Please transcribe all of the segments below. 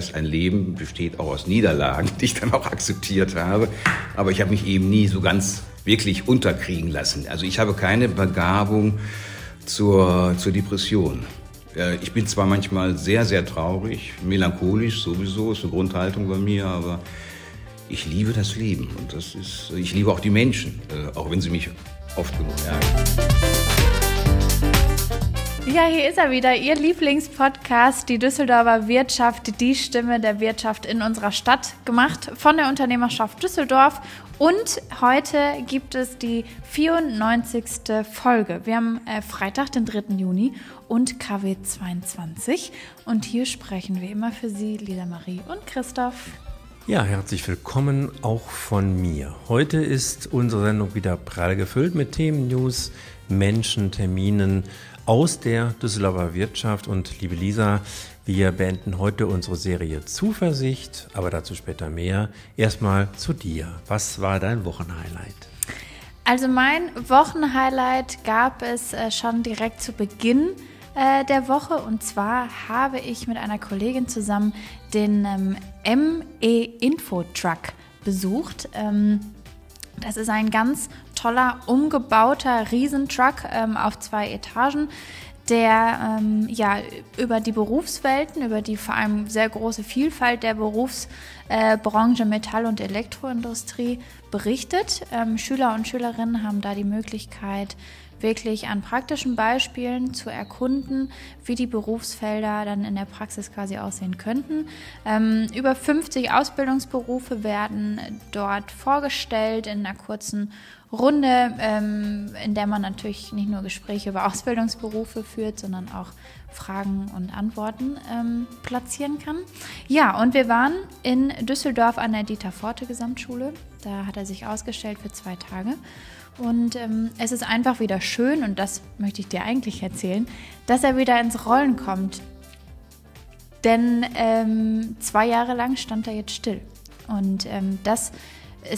Heißt, ein Leben besteht auch aus Niederlagen, die ich dann auch akzeptiert habe. Aber ich habe mich eben nie so ganz wirklich unterkriegen lassen. Also ich habe keine Begabung zur, zur Depression. Äh, ich bin zwar manchmal sehr, sehr traurig, melancholisch sowieso, ist eine Grundhaltung bei mir, aber ich liebe das Leben und das ist, ich liebe auch die Menschen, äh, auch wenn sie mich oft genug ärgern. Ja, hier ist er wieder, Ihr Lieblingspodcast, die Düsseldorfer Wirtschaft, die Stimme der Wirtschaft in unserer Stadt, gemacht von der Unternehmerschaft Düsseldorf. Und heute gibt es die 94. Folge. Wir haben äh, Freitag, den 3. Juni und KW 22. Und hier sprechen wir immer für Sie, Lisa Marie und Christoph. Ja, herzlich willkommen auch von mir. Heute ist unsere Sendung wieder prall gefüllt mit Themen, News, Menschen, Terminen aus der Düsseldorfer Wirtschaft. Und liebe Lisa, wir beenden heute unsere Serie Zuversicht, aber dazu später mehr. Erstmal zu dir. Was war dein Wochenhighlight? Also mein Wochenhighlight gab es äh, schon direkt zu Beginn äh, der Woche. Und zwar habe ich mit einer Kollegin zusammen den ähm, ME Info Truck besucht. Ähm, das ist ein ganz toller, umgebauter Riesentruck ähm, auf zwei Etagen, der ähm, ja, über die Berufswelten, über die vor allem sehr große Vielfalt der Berufsbranche äh, Metall- und Elektroindustrie berichtet. Ähm, Schüler und Schülerinnen haben da die Möglichkeit, wirklich an praktischen Beispielen zu erkunden, wie die Berufsfelder dann in der Praxis quasi aussehen könnten. Ähm, über 50 Ausbildungsberufe werden dort vorgestellt in einer kurzen Runde, ähm, in der man natürlich nicht nur Gespräche über Ausbildungsberufe führt, sondern auch Fragen und Antworten ähm, platzieren kann. Ja, und wir waren in Düsseldorf an der Dieter Forte Gesamtschule. Da hat er sich ausgestellt für zwei Tage. Und ähm, es ist einfach wieder schön, und das möchte ich dir eigentlich erzählen, dass er wieder ins Rollen kommt. Denn ähm, zwei Jahre lang stand er jetzt still. Und ähm, das ist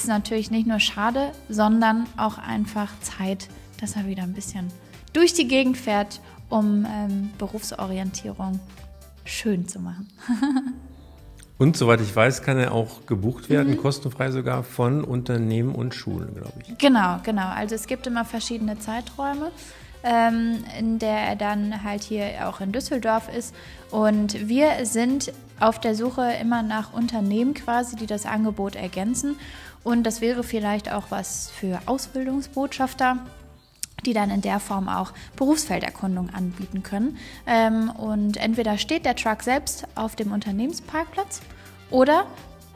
natürlich nicht nur schade, sondern auch einfach Zeit, dass er wieder ein bisschen durch die Gegend fährt, um ähm, Berufsorientierung schön zu machen. Und soweit ich weiß, kann er auch gebucht werden, mhm. kostenfrei sogar von Unternehmen und Schulen, glaube ich. Genau, genau. Also es gibt immer verschiedene Zeiträume, ähm, in der er dann halt hier auch in Düsseldorf ist. Und wir sind auf der Suche immer nach Unternehmen quasi, die das Angebot ergänzen. Und das wäre vielleicht auch was für Ausbildungsbotschafter die dann in der Form auch Berufsfelderkundung anbieten können. Ähm, und entweder steht der Truck selbst auf dem Unternehmensparkplatz oder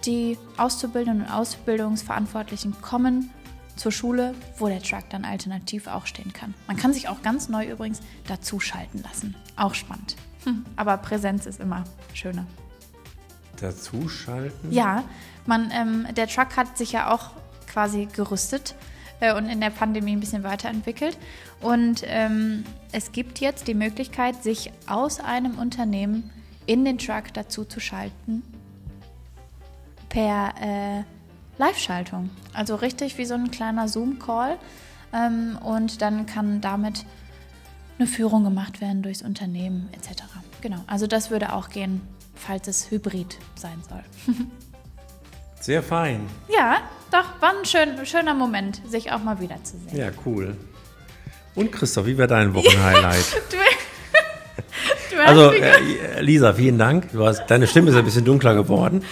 die Auszubildenden und Ausbildungsverantwortlichen kommen zur Schule, wo der Truck dann alternativ auch stehen kann. Man kann sich auch ganz neu übrigens dazuschalten lassen. Auch spannend. Hm. Aber Präsenz ist immer schöner. Dazuschalten? Ja, man, ähm, der Truck hat sich ja auch quasi gerüstet äh, und in der Pandemie ein bisschen weiterentwickelt. Und ähm, es gibt jetzt die Möglichkeit, sich aus einem Unternehmen in den Truck dazu zu schalten per äh, Live-Schaltung. Also richtig wie so ein kleiner Zoom-Call. Ähm, und dann kann damit eine Führung gemacht werden durchs Unternehmen etc. Genau, also das würde auch gehen, falls es hybrid sein soll. Sehr fein. Ja, doch, war ein schön, schöner Moment, sich auch mal wiederzusehen. Ja, cool. Und Christoph, wie war dein Wochenhighlight? also, äh, Lisa, vielen Dank. Hast, deine Stimme ist ein bisschen dunkler geworden.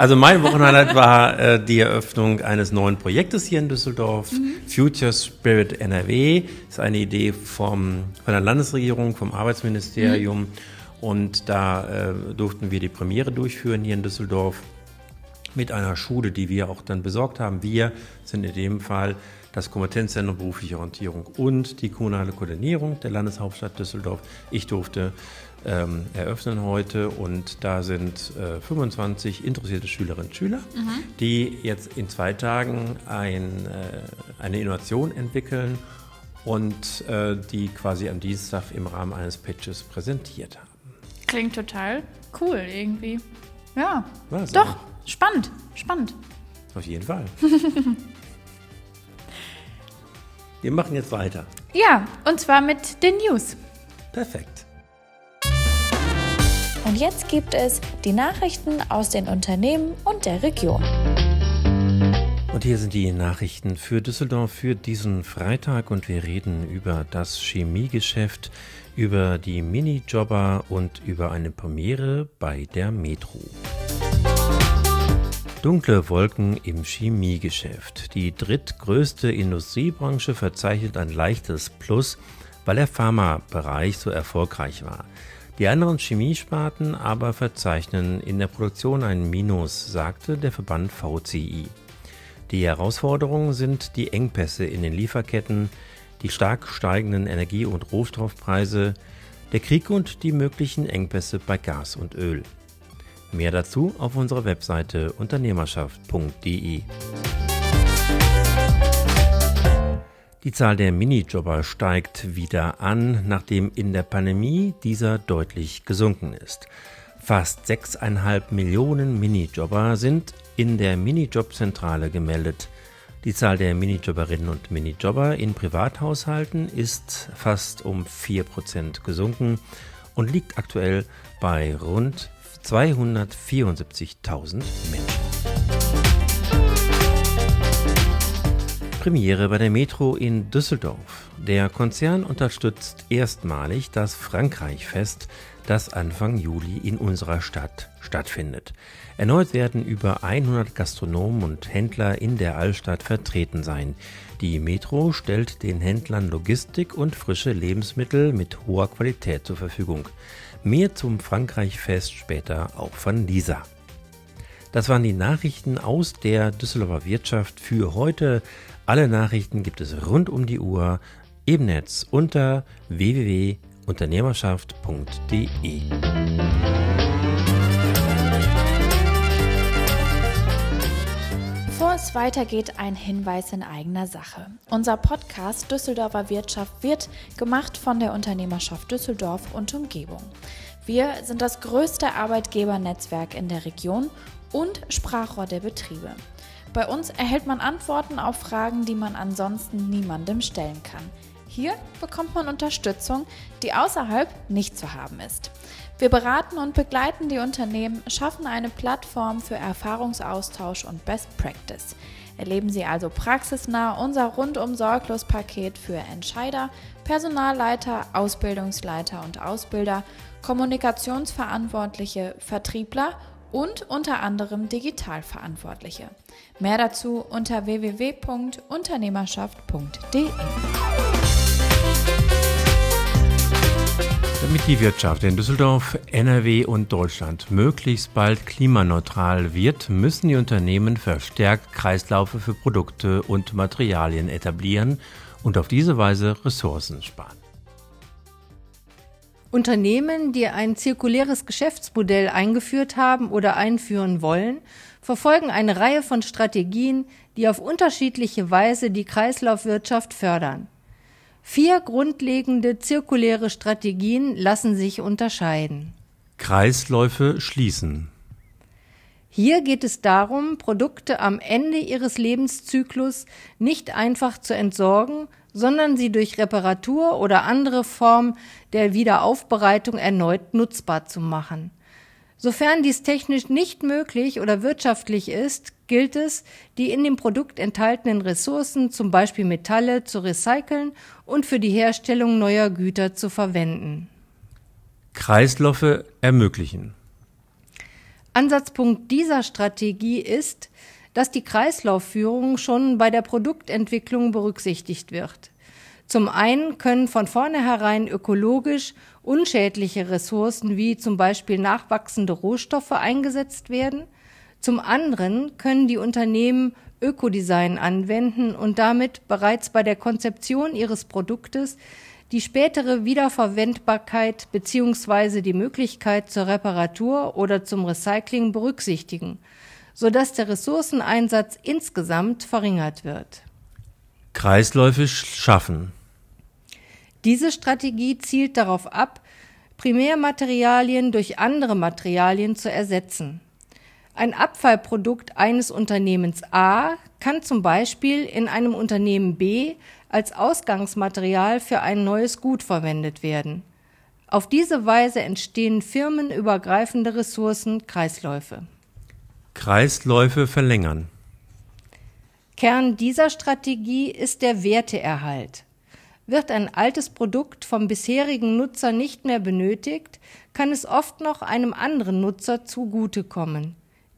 Also mein Wochenhighlight war äh, die Eröffnung eines neuen Projektes hier in Düsseldorf, mhm. Future Spirit NRW. Das ist eine Idee vom, von der Landesregierung, vom Arbeitsministerium. Mhm. Und da äh, durften wir die Premiere durchführen hier in Düsseldorf mit einer Schule, die wir auch dann besorgt haben. Wir sind in dem Fall das Kompetenzzentrum berufliche Orientierung und die kommunale Koordinierung der Landeshauptstadt Düsseldorf. Ich durfte ähm, eröffnen heute und da sind äh, 25 interessierte Schülerinnen und Schüler, mhm. die jetzt in zwei Tagen ein, äh, eine Innovation entwickeln und äh, die quasi am Dienstag im Rahmen eines Pitches präsentiert haben. Klingt total cool irgendwie. Ja, Was, doch. Spannend, spannend. Auf jeden Fall. Wir machen jetzt weiter. Ja, und zwar mit den News. Perfekt. Und jetzt gibt es die Nachrichten aus den Unternehmen und der Region. Und hier sind die Nachrichten für Düsseldorf für diesen Freitag und wir reden über das Chemiegeschäft, über die Minijobber und über eine Premiere bei der Metro. Dunkle Wolken im Chemiegeschäft. Die drittgrößte Industriebranche verzeichnet ein leichtes Plus, weil der Pharmabereich so erfolgreich war. Die anderen Chemiesparten aber verzeichnen in der Produktion ein Minus, sagte der Verband VCI. Die Herausforderungen sind die Engpässe in den Lieferketten, die stark steigenden Energie- und Rohstoffpreise, der Krieg und die möglichen Engpässe bei Gas und Öl. Mehr dazu auf unserer Webseite unternehmerschaft.de. Die Zahl der Minijobber steigt wieder an, nachdem in der Pandemie dieser deutlich gesunken ist. Fast 6,5 Millionen Minijobber sind in der Minijobzentrale gemeldet. Die Zahl der Minijobberinnen und Minijobber in Privathaushalten ist fast um 4% gesunken und liegt aktuell bei rund 274.000 Menschen. Premiere bei der Metro in Düsseldorf. Der Konzern unterstützt erstmalig das Frankreich-Fest, das Anfang Juli in unserer Stadt stattfindet. Erneut werden über 100 Gastronomen und Händler in der Altstadt vertreten sein. Die Metro stellt den Händlern Logistik und frische Lebensmittel mit hoher Qualität zur Verfügung. Mehr zum Frankreich-Fest später auch von Lisa. Das waren die Nachrichten aus der Düsseldorfer Wirtschaft für heute. Alle Nachrichten gibt es rund um die Uhr im Netz unter www.unternehmerschaft.de. Bevor es weitergeht, ein Hinweis in eigener Sache. Unser Podcast Düsseldorfer Wirtschaft wird gemacht von der Unternehmerschaft Düsseldorf und Umgebung. Wir sind das größte Arbeitgebernetzwerk in der Region und Sprachrohr der Betriebe. Bei uns erhält man Antworten auf Fragen, die man ansonsten niemandem stellen kann. Hier bekommt man Unterstützung, die außerhalb nicht zu haben ist. Wir beraten und begleiten die Unternehmen, schaffen eine Plattform für Erfahrungsaustausch und Best Practice. Erleben Sie also praxisnah unser rundum sorglos Paket für Entscheider, Personalleiter, Ausbildungsleiter und Ausbilder, Kommunikationsverantwortliche, Vertriebler und unter anderem Digitalverantwortliche. Mehr dazu unter www.unternehmerschaft.de. Damit die Wirtschaft in Düsseldorf, NRW und Deutschland möglichst bald klimaneutral wird, müssen die Unternehmen verstärkt Kreislaufe für Produkte und Materialien etablieren und auf diese Weise Ressourcen sparen. Unternehmen, die ein zirkuläres Geschäftsmodell eingeführt haben oder einführen wollen, verfolgen eine Reihe von Strategien, die auf unterschiedliche Weise die Kreislaufwirtschaft fördern. Vier grundlegende zirkuläre Strategien lassen sich unterscheiden. Kreisläufe schließen. Hier geht es darum, Produkte am Ende ihres Lebenszyklus nicht einfach zu entsorgen, sondern sie durch Reparatur oder andere Form der Wiederaufbereitung erneut nutzbar zu machen. Sofern dies technisch nicht möglich oder wirtschaftlich ist, gilt es, die in dem Produkt enthaltenen Ressourcen, zum Beispiel Metalle, zu recyceln und für die Herstellung neuer Güter zu verwenden. Kreisläufe ermöglichen. Ansatzpunkt dieser Strategie ist, dass die Kreislaufführung schon bei der Produktentwicklung berücksichtigt wird. Zum einen können von vornherein ökologisch unschädliche Ressourcen wie zum Beispiel nachwachsende Rohstoffe eingesetzt werden. Zum anderen können die Unternehmen Ökodesign anwenden und damit bereits bei der Konzeption ihres Produktes die spätere Wiederverwendbarkeit bzw. die Möglichkeit zur Reparatur oder zum Recycling berücksichtigen sodass der Ressourceneinsatz insgesamt verringert wird. Kreisläufe schaffen. Diese Strategie zielt darauf ab, Primärmaterialien durch andere Materialien zu ersetzen. Ein Abfallprodukt eines Unternehmens A kann zum Beispiel in einem Unternehmen B als Ausgangsmaterial für ein neues Gut verwendet werden. Auf diese Weise entstehen firmenübergreifende Ressourcenkreisläufe. Kreisläufe verlängern. Kern dieser Strategie ist der Werteerhalt. Wird ein altes Produkt vom bisherigen Nutzer nicht mehr benötigt, kann es oft noch einem anderen Nutzer zugutekommen.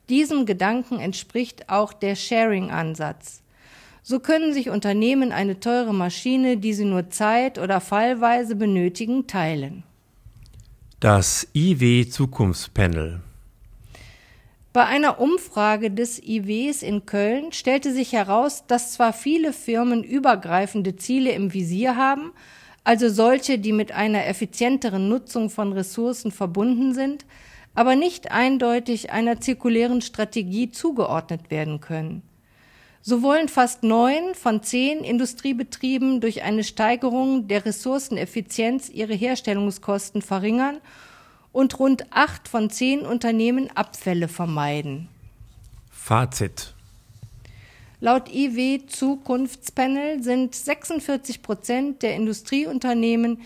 Diesem Gedanken entspricht auch der Sharing-Ansatz. So können sich Unternehmen eine teure Maschine, die sie nur zeit- oder fallweise benötigen, teilen. Das IW Zukunftspanel bei einer Umfrage des IWs in Köln stellte sich heraus, dass zwar viele Firmen übergreifende Ziele im Visier haben, also solche, die mit einer effizienteren Nutzung von Ressourcen verbunden sind, aber nicht eindeutig einer zirkulären Strategie zugeordnet werden können. So wollen fast neun von zehn Industriebetrieben durch eine Steigerung der Ressourceneffizienz ihre Herstellungskosten verringern und rund acht von zehn Unternehmen Abfälle vermeiden. Fazit. Laut IW Zukunftspanel sind 46 Prozent der Industrieunternehmen,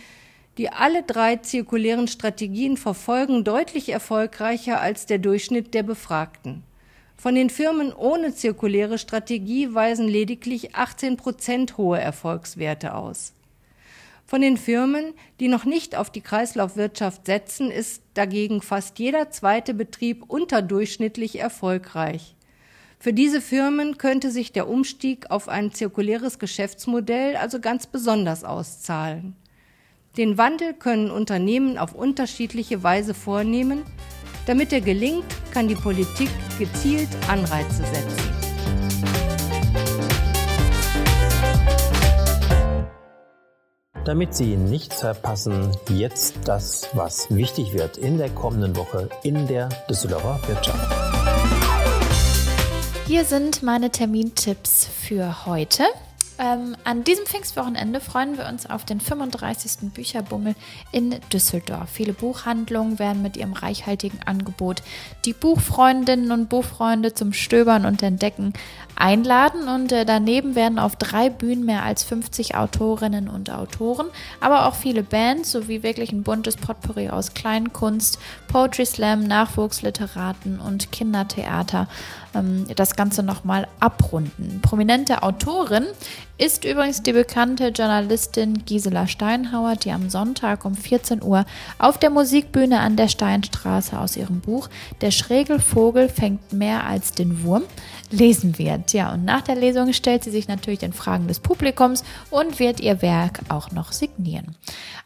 die alle drei zirkulären Strategien verfolgen, deutlich erfolgreicher als der Durchschnitt der Befragten. Von den Firmen ohne zirkuläre Strategie weisen lediglich 18 Prozent hohe Erfolgswerte aus. Von den Firmen, die noch nicht auf die Kreislaufwirtschaft setzen, ist dagegen fast jeder zweite Betrieb unterdurchschnittlich erfolgreich. Für diese Firmen könnte sich der Umstieg auf ein zirkuläres Geschäftsmodell also ganz besonders auszahlen. Den Wandel können Unternehmen auf unterschiedliche Weise vornehmen. Damit er gelingt, kann die Politik gezielt Anreize setzen. Damit Sie nichts verpassen, jetzt das, was wichtig wird in der kommenden Woche in der Düsseldorfer Wirtschaft. Hier sind meine Termintipps für heute. Ähm, an diesem Pfingstwochenende freuen wir uns auf den 35. Bücherbummel in Düsseldorf. Viele Buchhandlungen werden mit ihrem reichhaltigen Angebot die Buchfreundinnen und Buchfreunde zum Stöbern und Entdecken einladen und äh, daneben werden auf drei Bühnen mehr als 50 Autorinnen und Autoren, aber auch viele Bands sowie wirklich ein buntes Potpourri aus Kleinkunst, Poetry Slam, Nachwuchsliteraten und Kindertheater ähm, das Ganze nochmal abrunden. Prominente Autorin ist übrigens die bekannte Journalistin Gisela Steinhauer, die am Sonntag um 14 Uhr auf der Musikbühne an der Steinstraße aus ihrem Buch Der schräge Vogel fängt mehr als den Wurm lesen wird. Ja, und nach der Lesung stellt sie sich natürlich den Fragen des Publikums und wird ihr Werk auch noch signieren.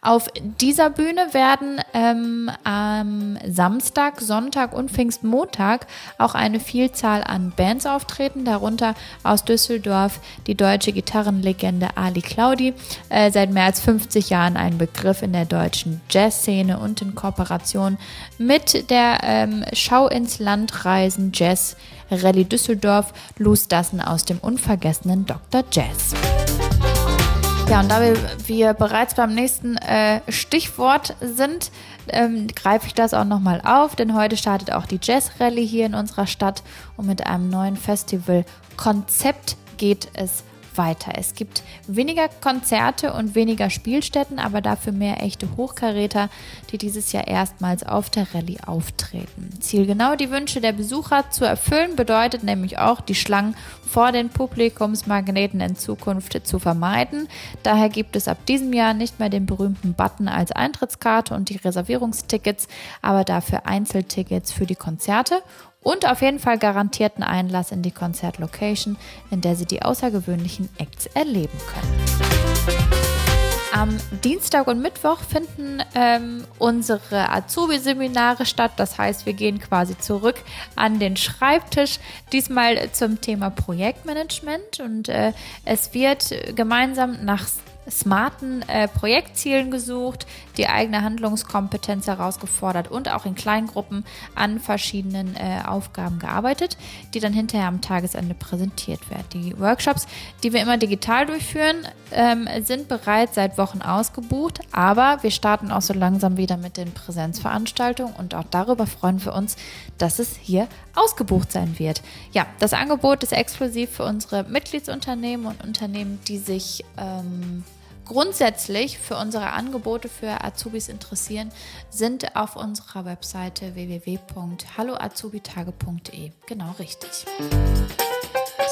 Auf dieser Bühne werden ähm, am Samstag, Sonntag und Pfingstmontag auch eine Vielzahl an Bands auftreten, darunter aus Düsseldorf die deutsche Gitarrenlegende Ali Claudi, äh, seit mehr als 50 Jahren ein Begriff in der deutschen Jazzszene und in Kooperation mit der ähm, Schau ins Land Reisen Jazz Rallye Düsseldorf, Luz Dassen aus dem unvergessenen Dr. Jazz. Ja, und da wir, wir bereits beim nächsten äh, Stichwort sind, ähm, greife ich das auch nochmal auf, denn heute startet auch die Jazz Rallye hier in unserer Stadt und mit einem neuen Festival-Konzept geht es weiter. Es gibt weniger Konzerte und weniger Spielstätten, aber dafür mehr echte Hochkaräter, die dieses Jahr erstmals auf der Rallye auftreten. Ziel genau die Wünsche der Besucher zu erfüllen bedeutet nämlich auch, die Schlangen vor den Publikumsmagneten in Zukunft zu vermeiden. Daher gibt es ab diesem Jahr nicht mehr den berühmten Button als Eintrittskarte und die Reservierungstickets, aber dafür Einzeltickets für die Konzerte und auf jeden Fall garantierten Einlass in die Konzertlocation, in der Sie die außergewöhnlichen Acts erleben können. Am Dienstag und Mittwoch finden ähm, unsere Azubi-Seminare statt. Das heißt, wir gehen quasi zurück an den Schreibtisch, diesmal zum Thema Projektmanagement. Und äh, es wird gemeinsam nach smarten äh, Projektzielen gesucht, die eigene Handlungskompetenz herausgefordert und auch in Kleingruppen an verschiedenen äh, Aufgaben gearbeitet, die dann hinterher am Tagesende präsentiert werden. Die Workshops, die wir immer digital durchführen, ähm, sind bereits seit Wochen ausgebucht, aber wir starten auch so langsam wieder mit den Präsenzveranstaltungen und auch darüber freuen wir uns, dass es hier ausgebucht sein wird. Ja, das Angebot ist exklusiv für unsere Mitgliedsunternehmen und Unternehmen, die sich ähm, grundsätzlich für unsere Angebote für Azubis interessieren, sind auf unserer Webseite www.halloazubitage.de. Genau richtig.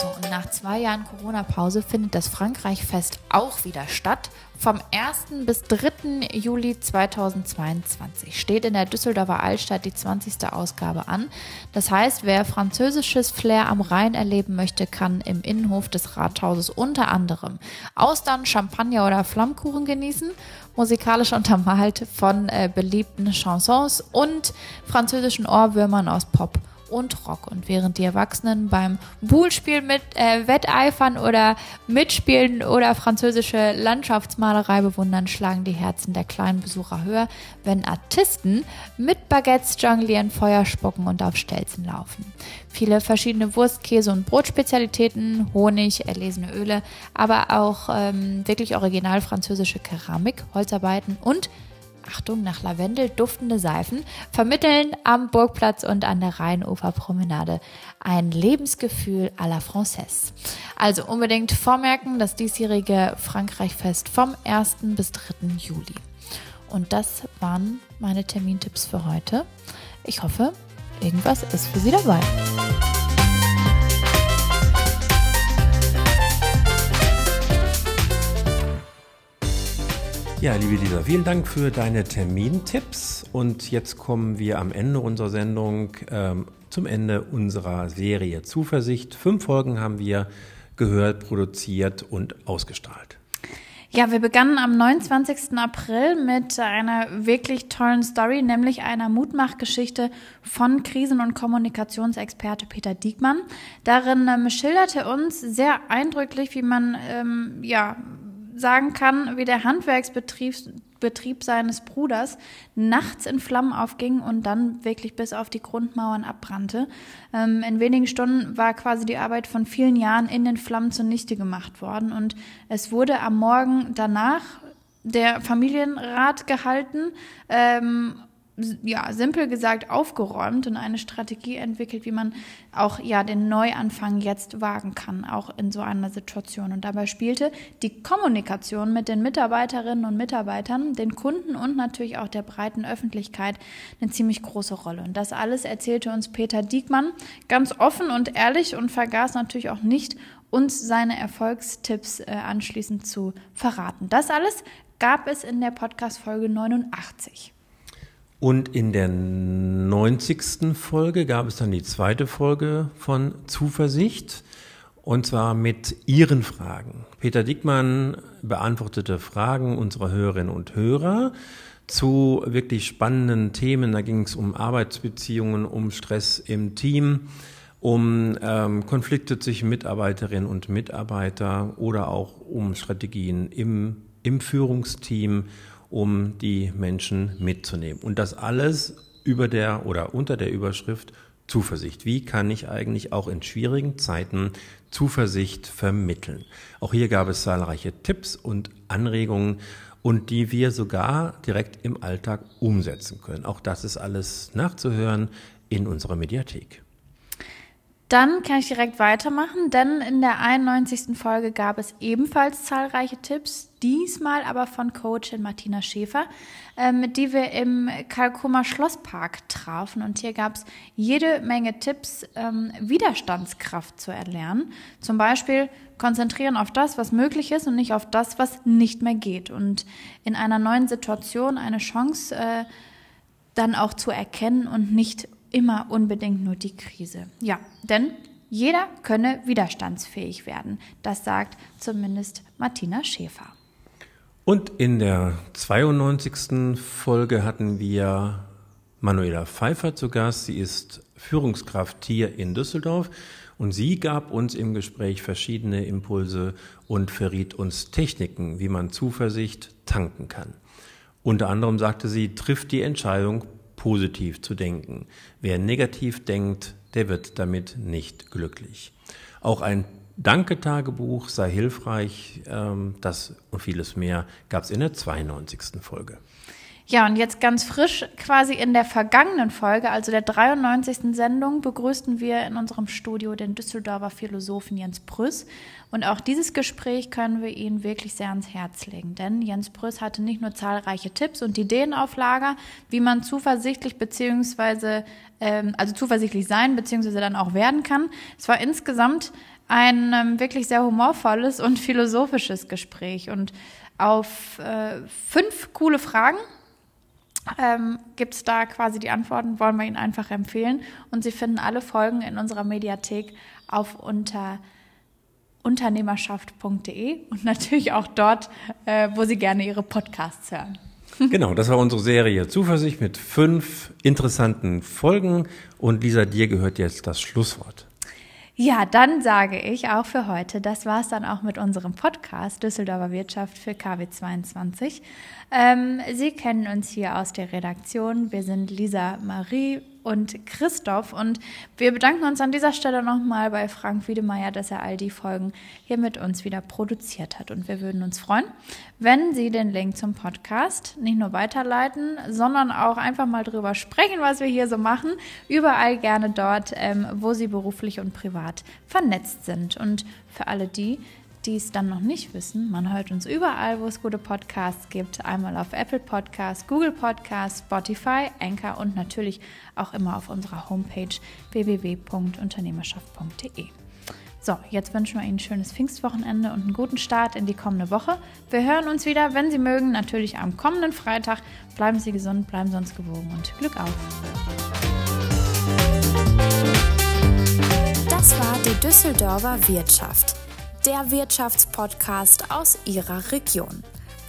So, und nach zwei Jahren Corona-Pause findet das Frankreich-Fest auch wieder statt. Vom 1. bis 3. Juli 2022 steht in der Düsseldorfer Altstadt die 20. Ausgabe an. Das heißt, wer französisches Flair am Rhein erleben möchte, kann im Innenhof des Rathauses unter anderem Austern, Champagner oder Flammkuchen genießen musikalisch untermalt von äh, beliebten Chansons und französischen Ohrwürmern aus Pop und Rock. Und während die Erwachsenen beim Buhlspiel mit äh, Wetteifern oder mitspielen oder französische Landschaftsmalerei bewundern, schlagen die Herzen der kleinen Besucher höher, wenn Artisten mit Baguettes jonglieren, Feuer spucken und auf Stelzen laufen. Viele verschiedene Wurst-, Käse- und Brotspezialitäten, Honig, erlesene Öle, aber auch ähm, wirklich original französische Keramik, Holzarbeiten und Achtung, nach Lavendel duftende Seifen vermitteln am Burgplatz und an der Rheinuferpromenade ein Lebensgefühl à la Française. Also unbedingt vormerken, das diesjährige Frankreichfest vom 1. bis 3. Juli. Und das waren meine Termintipps für heute. Ich hoffe, irgendwas ist für Sie dabei. Ja, liebe Lisa, vielen Dank für deine Termintipps. Und jetzt kommen wir am Ende unserer Sendung ähm, zum Ende unserer Serie Zuversicht. Fünf Folgen haben wir gehört, produziert und ausgestrahlt. Ja, wir begannen am 29. April mit einer wirklich tollen Story, nämlich einer Mutmachgeschichte von Krisen- und Kommunikationsexperte Peter Diekmann. Darin ähm, schilderte uns sehr eindrücklich, wie man ähm, ja sagen kann, wie der Handwerksbetrieb Betrieb seines Bruders nachts in Flammen aufging und dann wirklich bis auf die Grundmauern abbrannte. Ähm, in wenigen Stunden war quasi die Arbeit von vielen Jahren in den Flammen zunichte gemacht worden und es wurde am Morgen danach der Familienrat gehalten ähm, ja, simpel gesagt aufgeräumt und eine Strategie entwickelt, wie man auch ja den Neuanfang jetzt wagen kann, auch in so einer Situation. Und dabei spielte die Kommunikation mit den Mitarbeiterinnen und Mitarbeitern, den Kunden und natürlich auch der breiten Öffentlichkeit eine ziemlich große Rolle. Und das alles erzählte uns Peter Diekmann ganz offen und ehrlich und vergaß natürlich auch nicht, uns seine Erfolgstipps äh, anschließend zu verraten. Das alles gab es in der Podcast-Folge 89. Und in der 90. Folge gab es dann die zweite Folge von Zuversicht. Und zwar mit Ihren Fragen. Peter Dickmann beantwortete Fragen unserer Hörerinnen und Hörer zu wirklich spannenden Themen. Da ging es um Arbeitsbeziehungen, um Stress im Team, um ähm, Konflikte zwischen Mitarbeiterinnen und Mitarbeiter oder auch um Strategien im, im Führungsteam um die Menschen mitzunehmen. Und das alles über der oder unter der Überschrift Zuversicht. Wie kann ich eigentlich auch in schwierigen Zeiten Zuversicht vermitteln? Auch hier gab es zahlreiche Tipps und Anregungen und die wir sogar direkt im Alltag umsetzen können. Auch das ist alles nachzuhören in unserer Mediathek. Dann kann ich direkt weitermachen, denn in der 91. Folge gab es ebenfalls zahlreiche Tipps, diesmal aber von Coachin Martina Schäfer, äh, mit die wir im Kalkumer Schlosspark trafen. Und hier gab es jede Menge Tipps, ähm, Widerstandskraft zu erlernen. Zum Beispiel konzentrieren auf das, was möglich ist und nicht auf das, was nicht mehr geht. Und in einer neuen Situation eine Chance äh, dann auch zu erkennen und nicht immer unbedingt nur die Krise. Ja, denn jeder könne widerstandsfähig werden. Das sagt zumindest Martina Schäfer. Und in der 92. Folge hatten wir Manuela Pfeiffer zu Gast. Sie ist Führungskraft hier in Düsseldorf und sie gab uns im Gespräch verschiedene Impulse und verriet uns Techniken, wie man Zuversicht tanken kann. Unter anderem sagte sie, trifft die Entscheidung positiv zu denken. Wer negativ denkt, der wird damit nicht glücklich. Auch ein Danke-Tagebuch sei hilfreich. Ähm, das und vieles mehr gab es in der 92. Folge. Ja, und jetzt ganz frisch, quasi in der vergangenen Folge, also der 93. Sendung, begrüßten wir in unserem Studio den Düsseldorfer Philosophen Jens Brüss. Und auch dieses Gespräch können wir Ihnen wirklich sehr ans Herz legen, denn Jens Brüss hatte nicht nur zahlreiche Tipps und Ideen auf Lager, wie man zuversichtlich beziehungsweise ähm, also zuversichtlich sein beziehungsweise dann auch werden kann. Es war insgesamt ein ähm, wirklich sehr humorvolles und philosophisches Gespräch und auf äh, fünf coole Fragen ähm, gibt es da quasi die Antworten, wollen wir Ihnen einfach empfehlen. Und Sie finden alle Folgen in unserer Mediathek auf unter unternehmerschaft.de und natürlich auch dort, äh, wo Sie gerne Ihre Podcasts hören. Genau, das war unsere Serie Zuversicht mit fünf interessanten Folgen. Und Lisa, dir gehört jetzt das Schlusswort. Ja, dann sage ich auch für heute, das war es dann auch mit unserem Podcast Düsseldorfer Wirtschaft für KW22. Ähm, Sie kennen uns hier aus der Redaktion. Wir sind Lisa Marie und Christoph. Und wir bedanken uns an dieser Stelle nochmal bei Frank Wiedemeyer, dass er all die Folgen hier mit uns wieder produziert hat. Und wir würden uns freuen, wenn Sie den Link zum Podcast nicht nur weiterleiten, sondern auch einfach mal drüber sprechen, was wir hier so machen. Überall gerne dort, ähm, wo Sie beruflich und privat vernetzt sind. Und für alle die, die es dann noch nicht wissen, man hört uns überall, wo es gute Podcasts gibt. Einmal auf Apple Podcasts, Google Podcasts, Spotify, Anchor und natürlich auch immer auf unserer Homepage www.unternehmerschaft.de. So, jetzt wünschen wir Ihnen ein schönes Pfingstwochenende und einen guten Start in die kommende Woche. Wir hören uns wieder, wenn Sie mögen, natürlich am kommenden Freitag. Bleiben Sie gesund, bleiben Sie uns gewogen und Glück auf. Das war die Düsseldorfer Wirtschaft der Wirtschaftspodcast aus Ihrer Region.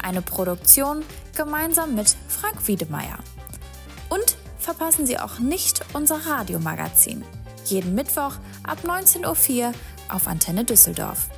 Eine Produktion gemeinsam mit Frank Wiedemeyer. Und verpassen Sie auch nicht unser Radiomagazin. Jeden Mittwoch ab 19.04 Uhr auf Antenne Düsseldorf.